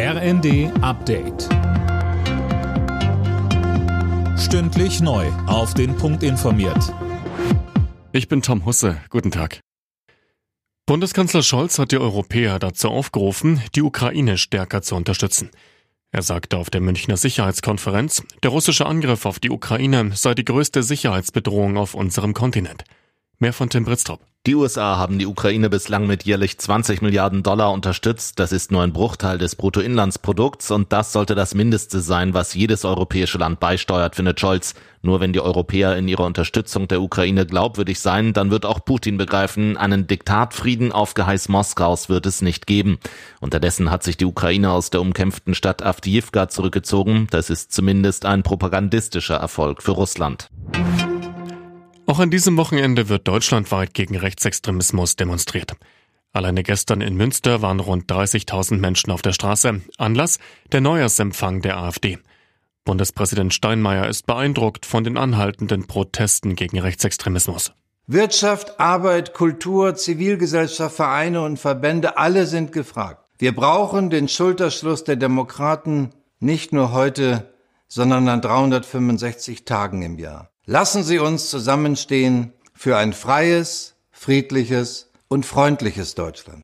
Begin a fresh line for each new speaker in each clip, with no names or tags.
RND Update. Stündlich neu. Auf den Punkt informiert.
Ich bin Tom Husse. Guten Tag. Bundeskanzler Scholz hat die Europäer dazu aufgerufen, die Ukraine stärker zu unterstützen. Er sagte auf der Münchner Sicherheitskonferenz, der russische Angriff auf die Ukraine sei die größte Sicherheitsbedrohung auf unserem Kontinent. Mehr von Tim Britztrup.
Die USA haben die Ukraine bislang mit jährlich 20 Milliarden Dollar unterstützt. Das ist nur ein Bruchteil des Bruttoinlandsprodukts und das sollte das Mindeste sein, was jedes europäische Land beisteuert, findet Scholz. Nur wenn die Europäer in ihrer Unterstützung der Ukraine glaubwürdig sein, dann wird auch Putin begreifen, einen Diktatfrieden auf Geheiß Moskaus wird es nicht geben. Unterdessen hat sich die Ukraine aus der umkämpften Stadt Avdiivka zurückgezogen. Das ist zumindest ein propagandistischer Erfolg für Russland.
Auch an diesem Wochenende wird deutschlandweit gegen Rechtsextremismus demonstriert. Alleine gestern in Münster waren rund 30.000 Menschen auf der Straße. Anlass der Neujahrsempfang der AfD. Bundespräsident Steinmeier ist beeindruckt von den anhaltenden Protesten gegen Rechtsextremismus.
Wirtschaft, Arbeit, Kultur, Zivilgesellschaft, Vereine und Verbände, alle sind gefragt. Wir brauchen den Schulterschluss der Demokraten nicht nur heute, sondern an 365 Tagen im Jahr. Lassen Sie uns zusammenstehen für ein freies, friedliches und freundliches Deutschland.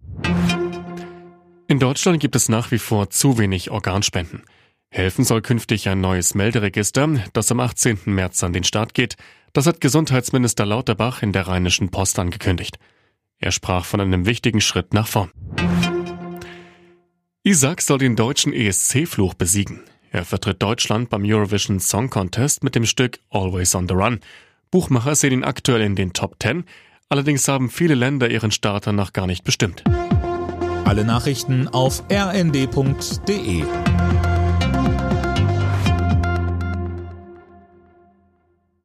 In Deutschland gibt es nach wie vor zu wenig Organspenden. Helfen soll künftig ein neues Melderegister, das am 18. März an den Start geht. Das hat Gesundheitsminister Lauterbach in der Rheinischen Post angekündigt. Er sprach von einem wichtigen Schritt nach vorn. Isaac soll den deutschen ESC-Fluch besiegen. Er vertritt Deutschland beim Eurovision Song Contest mit dem Stück Always on the Run. Buchmacher sehen ihn aktuell in den Top 10, allerdings haben viele Länder ihren Starter noch gar nicht bestimmt.
Alle Nachrichten auf rnd.de